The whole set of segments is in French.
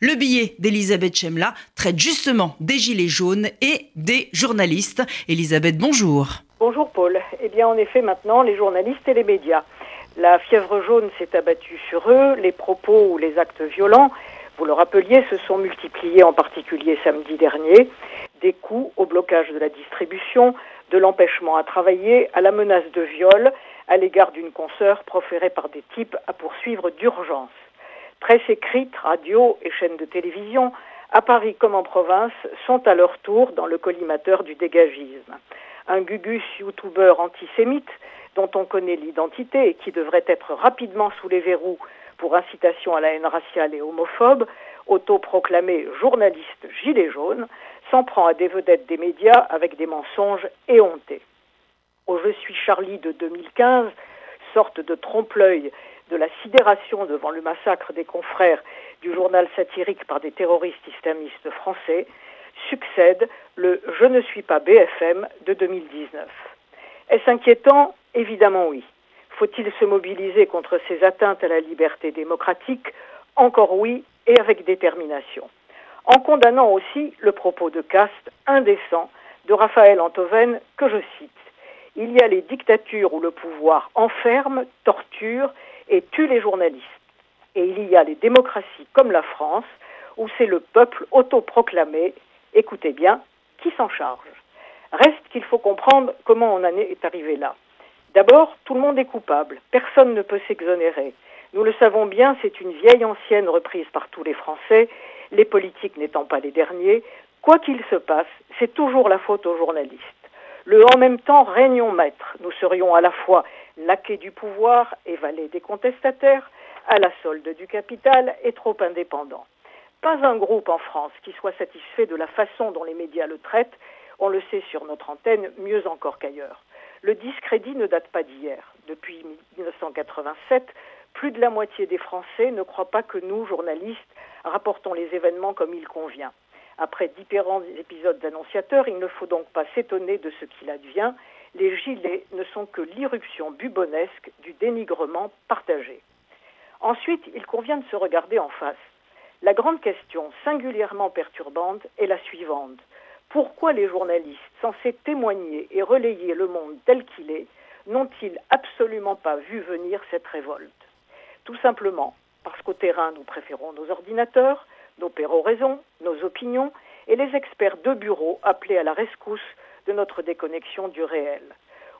Le billet d'Elisabeth Chemla traite justement des gilets jaunes et des journalistes. Elisabeth, bonjour. Bonjour Paul. Eh bien en effet maintenant les journalistes et les médias. La fièvre jaune s'est abattue sur eux, les propos ou les actes violents, vous le rappeliez, se sont multipliés en particulier samedi dernier, des coups au blocage de la distribution, de l'empêchement à travailler, à la menace de viol à l'égard d'une consoeur proférée par des types à poursuivre d'urgence. Presse écrite, radio et chaînes de télévision, à Paris comme en province, sont à leur tour dans le collimateur du dégagisme. Un gugus youtubeur antisémite dont on connaît l'identité et qui devrait être rapidement sous les verrous pour incitation à la haine raciale et homophobe, autoproclamé journaliste gilet jaune, s'en prend à des vedettes des médias avec des mensonges éhontés. Au Je suis Charlie de 2015, sorte de trompe-l'œil de la sidération devant le massacre des confrères du journal satirique par des terroristes islamistes français, succède le Je ne suis pas BFM de 2019. Est-ce inquiétant? Évidemment oui. Faut-il se mobiliser contre ces atteintes à la liberté démocratique? Encore oui, et avec détermination. En condamnant aussi le propos de caste indécent de Raphaël Antoven, que je cite. Il y a les dictatures où le pouvoir enferme, torture et tue les journalistes. Et il y a les démocraties comme la France, où c'est le peuple autoproclamé, écoutez bien, qui s'en charge? Reste qu'il faut comprendre comment on en est arrivé là. D'abord, tout le monde est coupable, personne ne peut s'exonérer. Nous le savons bien, c'est une vieille ancienne reprise par tous les Français, les politiques n'étant pas les derniers. Quoi qu'il se passe, c'est toujours la faute aux journalistes. Le en même temps régnons maître. Nous serions à la fois laquais du pouvoir et valet des contestataires, à la solde du capital et trop indépendant. Pas un groupe en France qui soit satisfait de la façon dont les médias le traitent, on le sait sur notre antenne mieux encore qu'ailleurs. Le discrédit ne date pas d'hier. Depuis 1987, plus de la moitié des Français ne croient pas que nous, journalistes, rapportons les événements comme il convient. Après différents épisodes d'annonciateurs, il ne faut donc pas s'étonner de ce qu'il advient les gilets ne sont que l'irruption bubonesque du dénigrement partagé. Ensuite, il convient de se regarder en face. La grande question, singulièrement perturbante, est la suivante. Pourquoi les journalistes censés témoigner et relayer le monde tel qu'il est n'ont-ils absolument pas vu venir cette révolte? Tout simplement parce qu'au terrain, nous préférons nos ordinateurs, nos péroraisons, nos opinions et les experts de bureau appelés à la rescousse de notre déconnexion du réel,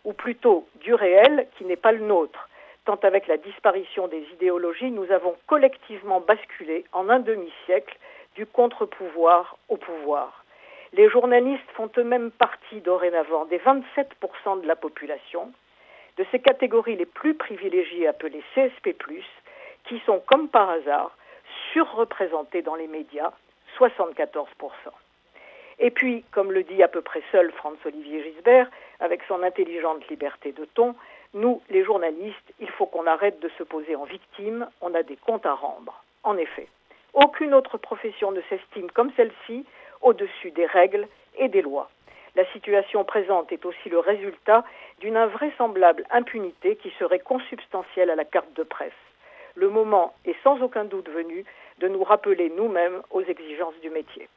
ou plutôt du réel qui n'est pas le nôtre, tant avec la disparition des idéologies, nous avons collectivement basculé en un demi-siècle du contre-pouvoir au pouvoir. Les journalistes font eux-mêmes partie dorénavant des 27% de la population, de ces catégories les plus privilégiées appelées CSP, qui sont comme par hasard surreprésentées dans les médias, 74%. Et puis, comme le dit à peu près seul Franz-Olivier Gisbert, avec son intelligente liberté de ton, nous, les journalistes, il faut qu'on arrête de se poser en victime, on a des comptes à rendre. En effet, aucune autre profession ne s'estime comme celle-ci au-dessus des règles et des lois. La situation présente est aussi le résultat d'une invraisemblable impunité qui serait consubstantielle à la carte de presse. Le moment est sans aucun doute venu de nous rappeler nous-mêmes aux exigences du métier.